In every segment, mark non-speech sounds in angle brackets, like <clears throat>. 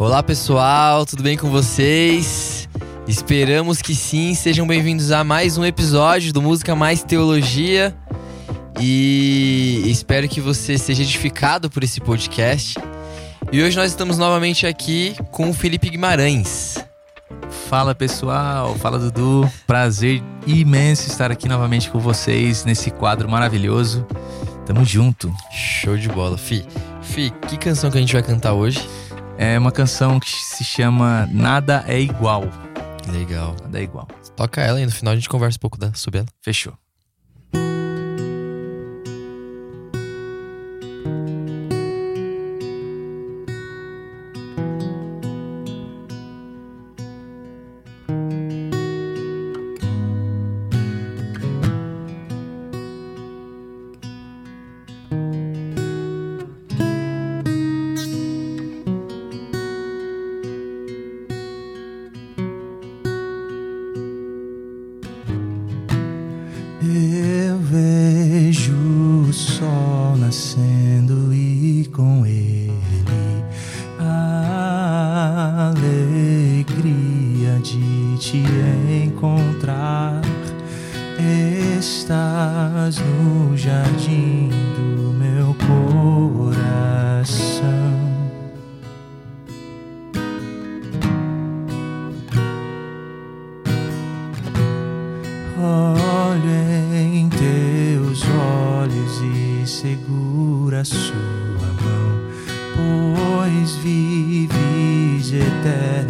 Olá pessoal, tudo bem com vocês? Esperamos que sim, sejam bem-vindos a mais um episódio do Música Mais Teologia e espero que você seja edificado por esse podcast. E hoje nós estamos novamente aqui com o Felipe Guimarães. Fala pessoal, fala Dudu. Prazer imenso estar aqui novamente com vocês nesse quadro maravilhoso. Tamo junto. Show de bola, Fi. Fi, que canção que a gente vai cantar hoje? É uma canção que se chama Nada é Igual. Legal. Nada é igual. Toca ela e no final a gente conversa um pouco da, sobre ela. Fechou. Segura sua mão, pois vives eternamente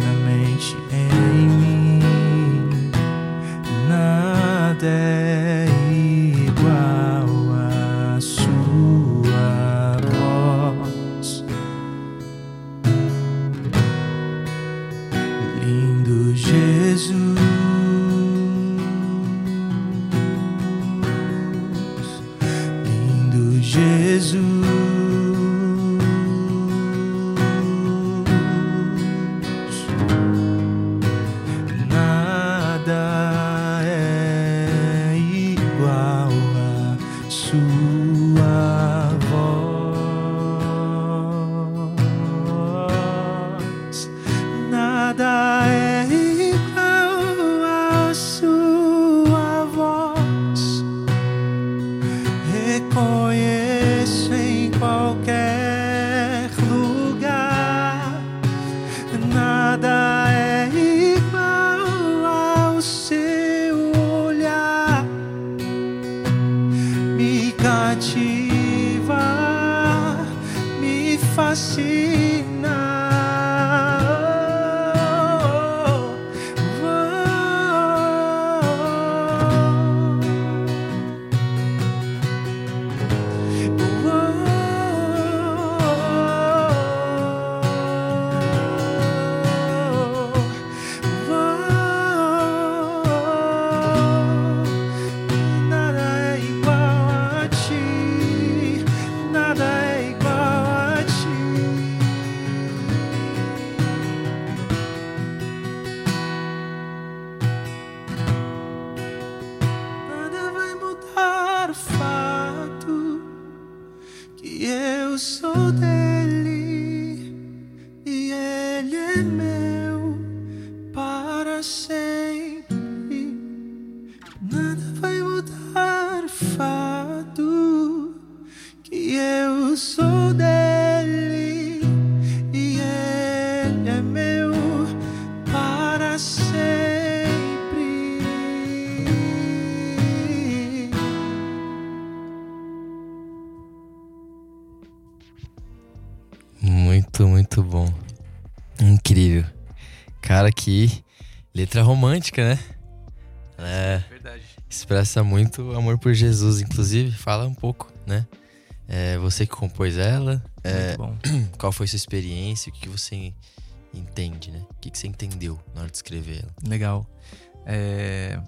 Nada é igual à sua voz. Reconheço em qualquer lugar. Nada é igual ao seu olhar. Me cativa, me fascina. Nada vai mudar o fato que eu sou dele e ele é meu para sempre. Muito, muito bom. Incrível. Cara, que letra romântica, né? É, Verdade. expressa muito amor por Jesus, inclusive. Fala um pouco, né? É, você que compôs ela, é, <clears throat> qual foi sua experiência, o que você entende, né? O que você entendeu na hora de escrever ela? Legal. É,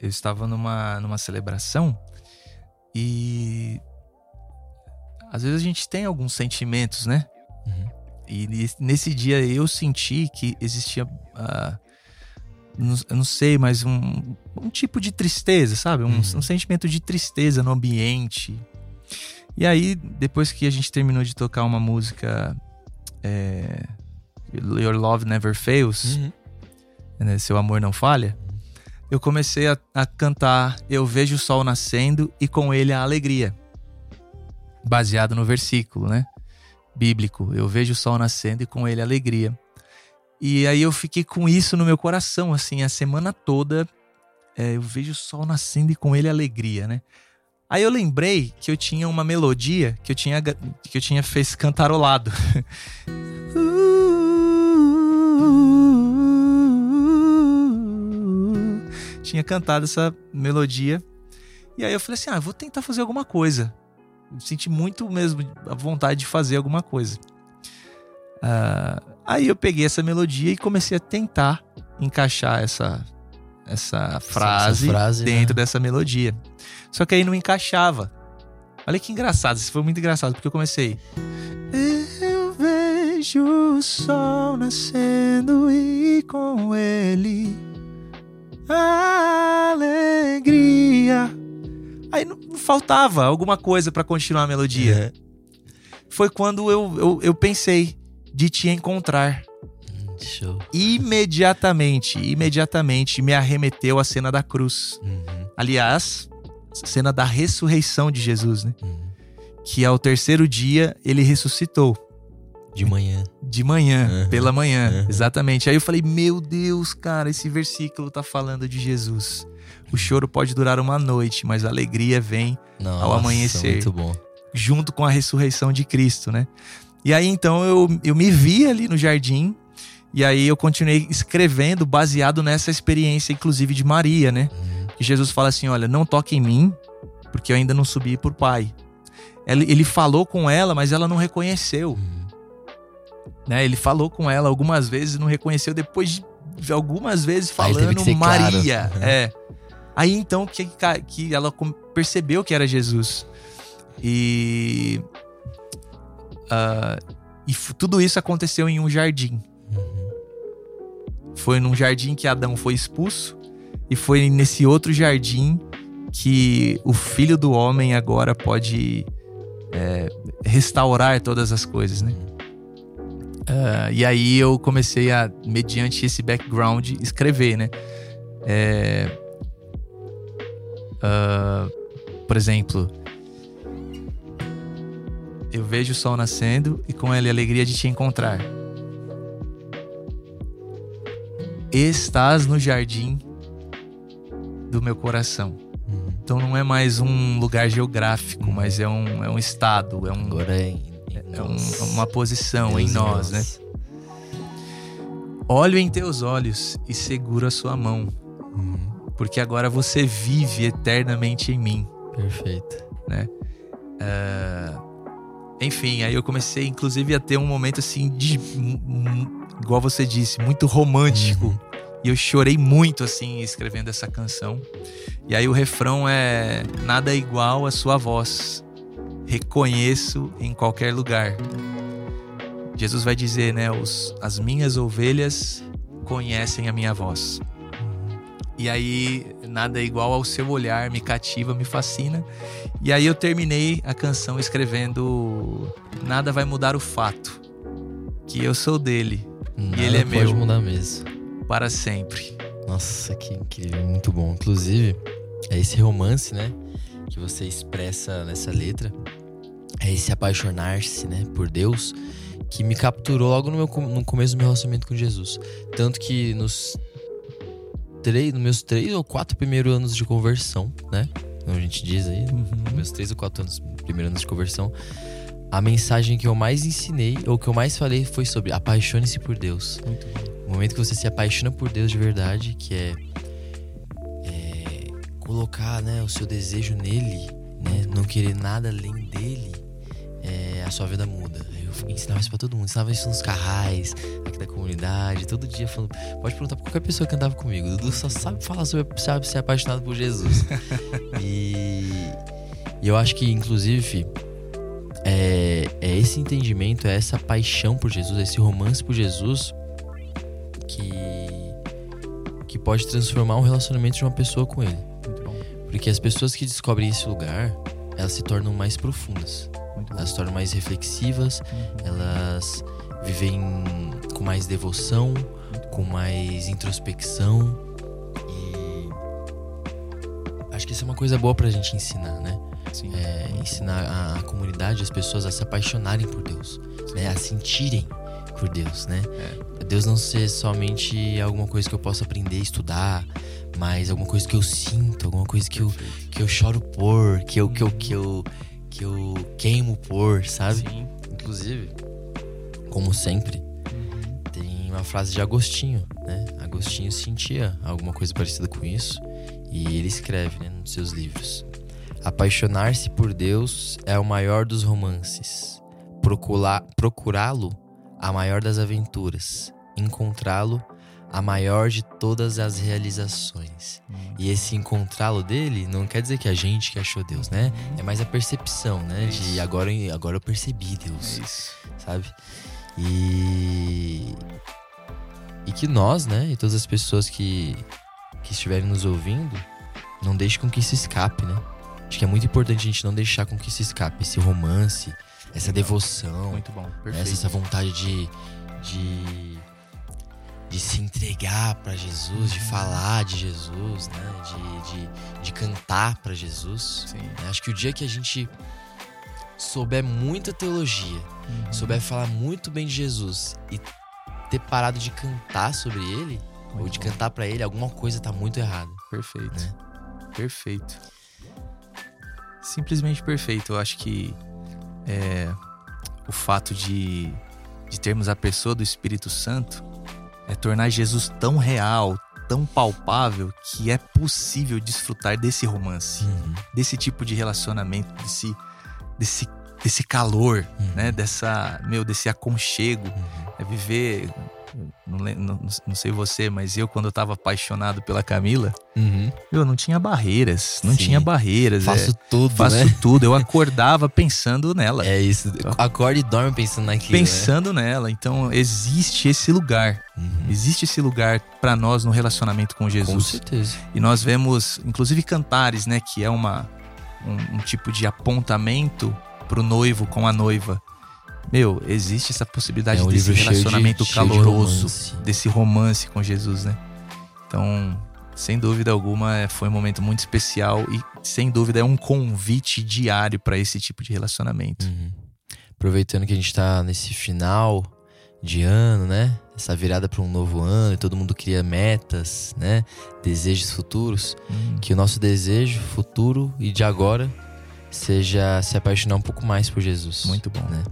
eu estava numa, numa celebração e às vezes a gente tem alguns sentimentos, né? Uhum. E nes- nesse dia eu senti que existia, ah, não- eu não sei, mas um, um tipo de tristeza, sabe? Um, Uhum. um sentimento de tristeza no ambiente. E aí, depois que a gente terminou de tocar uma música é, Your Love Never Fails, Uhum. né, Seu Amor Não Falha, eu comecei a, a cantar Eu Vejo o Sol Nascendo e com ele a alegria. Baseado no versículo, né? Bíblico. Eu vejo o sol nascendo e com ele a alegria. E aí eu fiquei com isso no meu coração, assim, a semana toda. é, eu vejo o sol nascendo e com ele alegria, né? Aí eu lembrei que eu tinha uma melodia que eu tinha, que eu tinha fez cantarolado. <laughs> tinha cantado essa melodia. E aí eu falei assim: ah, vou tentar fazer alguma coisa. Senti muito mesmo a vontade de fazer alguma coisa. Ah, aí eu peguei essa melodia e comecei a tentar encaixar essa, essa frase, frase, né? dentro dessa melodia. Só que aí não encaixava. Olha que engraçado, isso foi muito engraçado, porque eu comecei. Eu vejo o sol nascendo e com ele a alegria. Aí não faltava alguma coisa pra continuar a melodia. Foi quando eu, eu, eu pensei de te encontrar. Hum, Show. Imediatamente, imediatamente me arremeteu a cena da cruz. Uhum. Aliás, cena da ressurreição de Jesus, né? Uhum. Que ao terceiro dia ele ressuscitou. De manhã. De manhã, Uhum. pela manhã, Uhum. exatamente. Aí eu falei, meu Deus, cara, esse versículo tá falando de Jesus. O choro pode durar uma noite, mas a alegria vem Nossa, amanhecer. Muito bom. junto com a ressurreição de Cristo, né? E aí então eu, eu me vi ali no jardim, e aí eu continuei escrevendo baseado nessa experiência, inclusive de Maria, né? Que Jesus fala assim: olha, não toque em mim, porque eu ainda não subi por Pai. Ele, ele falou com ela, mas ela não reconheceu, né? Ele falou com ela algumas vezes, não reconheceu depois de algumas vezes falando ser claro. Maria. Uhum. É. Aí então que, que ela percebeu que era Jesus. E. ah, e tudo isso aconteceu em um jardim. Uhum. Foi num jardim que Adão foi expulso, e foi nesse outro jardim que o filho do homem agora pode é, restaurar todas as coisas, né? Ah, e aí eu comecei a, mediante esse background, escrever, né? É, ah, por exemplo, eu vejo o sol nascendo e com ele a alegria de te encontrar. Estás no jardim do meu coração. Uhum. Então não é mais um lugar geográfico, mas é um, é um estado, é, um, Agora é, em, em é um- nós. uma posição Deus em nós, né? Olho em teus olhos e seguro a sua mão, Uhum. porque agora você vive eternamente em mim. Perfeito. Enfim, aí eu comecei, inclusive, a ter um momento assim de. Igual você disse, muito romântico. Uhum. E eu chorei muito, assim, escrevendo essa canção. E aí o refrão é: Nada é igual a sua voz. Reconheço em qualquer lugar. Jesus vai dizer, né? Os, as minhas ovelhas conhecem a minha voz. E aí, nada é igual ao seu olhar, me cativa, me fascina. E aí eu terminei a canção escrevendo Nada vai mudar o fato que eu sou dele Nada ele é pode meu. mudar mesmo. para sempre. Nossa, que incrível, muito bom. Inclusive, é esse romance, né, que você expressa nessa letra, é esse apaixonar-se, né, por Deus, que me capturou logo no, meu, no começo do meu relacionamento com Jesus. Tanto que nos três, nos meus três ou quatro primeiros anos de conversão, né, como a gente diz aí, nos meus três ou quatro anos, primeiros anos de conversão, a mensagem que eu mais ensinei, ou que eu mais falei, foi sobre apaixone-se por Deus. Muito bom. O momento que você se apaixona por Deus de verdade, que é, é, colocar né, o seu desejo nele, né, não querer nada além dele, é, a sua vida muda. Ensinava isso pra todo mundo, ensinava isso nos carrais, aqui da comunidade, todo dia falando. Pode perguntar pra qualquer pessoa que andava comigo. O Dudu só sabe falar sobre sabe ser apaixonado por Jesus. <laughs> e, e eu acho que, inclusive, é, é esse entendimento, é essa paixão por Jesus, é esse romance por Jesus que, que pode transformar um relacionamento de uma pessoa com ele. Porque as pessoas que descobrem esse lugar, elas se tornam mais profundas. Elas se tornam mais reflexivas, Uhum. elas viver em- com mais devoção, com mais introspecção. E acho que isso é uma coisa boa pra gente ensinar, né? É, ensinar a, comunidade, as pessoas a se apaixonarem por Deus, né? A sentirem por Deus, né? Deus não ser somente alguma coisa que eu possa aprender, estudar, mas alguma coisa que eu sinto, alguma coisa que eu, que eu choro por, que eu, que eu, que eu, que eu queimo por, sabe? Sim. Inclusive, como sempre, tem uma frase de Agostinho, né? Agostinho sentia alguma coisa parecida com isso e ele escreve, né, nos seus livros. Apaixonar-se por Deus é o maior dos romances. Procurá-lo, a maior das aventuras. Encontrá-lo, a maior de todas as realizações. E esse encontrá-lo dele não quer dizer que a gente que achou Deus, né? É mais a percepção, né? De Isso. agora, agora eu percebi Deus É isso. sabe? E e que nós, né, e todas as pessoas que que estiverem nos ouvindo, não deixe com que isso escape, né? Acho que é muito importante a gente não deixar com que isso escape, esse romance, essa devoção, Muito bom. né, Perfeito. essa vontade de de de se entregar pra Jesus, de falar de Jesus, né? De, de, de cantar pra Jesus. Sim. né? Acho que o dia que a gente souber muita teologia, Uhum. souber falar muito bem de Jesus e ter parado de cantar sobre ele, ou Muito de bom. cantar pra ele, alguma coisa tá muito errada. Perfeito. né? Perfeito. Simplesmente perfeito. Eu acho que é, o fato de, de termos a pessoa do Espírito Santo é tornar Jesus tão real, tão palpável, que é possível desfrutar desse romance, desse tipo de relacionamento, desse, desse, desse calor, Uhum. né? Dessa, meu, desse aconchego. Uhum. É viver. Não, não, não sei você, mas eu, quando eu tava apaixonado pela Camila, Uhum. eu não tinha barreiras. Não Sim. tinha barreiras. Faço é, tudo, faço né? tudo. Eu acordava pensando nela. É isso. Acorda e dorme pensando naquilo. Pensando nela. Então, existe esse lugar. Né? Uhum. Existe esse lugar pra nós no relacionamento com Com Jesus. certeza. E nós vemos, inclusive, cantares, né? Que é uma, um, um tipo de apontamento pro noivo com a noiva. Meu, existe essa possibilidade É um desse de- relacionamento de caloroso, romance. desse romance com Jesus, né? Então, sem dúvida alguma, é- foi um momento muito especial e, sem dúvida, é um convite diário para esse tipo de relacionamento. Uhum. Aproveitando que a gente tá nesse final de ano, né? Essa virada para um novo ano e todo mundo cria metas, né? Desejos futuros. Hum, Que o nosso desejo futuro e de agora seja se apaixonar um pouco mais por Jesus. muito bom. né?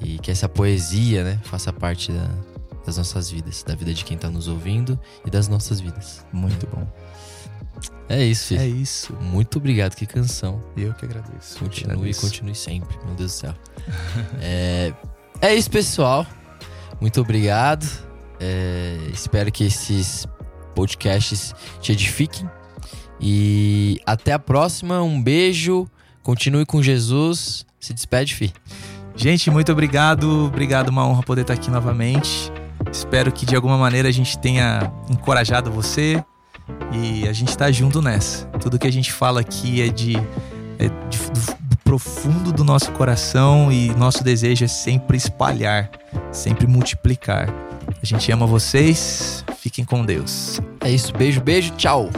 E que essa poesia, né, faça parte da- das nossas vidas, da vida de quem tá nos ouvindo e das nossas vidas. Muito bom. É isso, filho. É isso. Muito obrigado, que canção. Eu que agradeço. Continue, agradeço. continue sempre, meu Deus do céu. <laughs> é, é isso, pessoal. Muito obrigado. É, espero que esses podcasts te edifiquem. E até a próxima. Um beijo. Continue com Jesus. Se despede, fi. Gente, muito obrigado. Obrigado, uma honra poder estar aqui novamente. Espero que de alguma maneira a gente tenha encorajado você e a gente tá junto nessa. Tudo que a gente fala aqui é de, é de- do profundo do nosso coração e nosso desejo é sempre espalhar, sempre multiplicar. A gente ama vocês. Fiquem com Deus. É isso. Beijo, beijo. Tchau.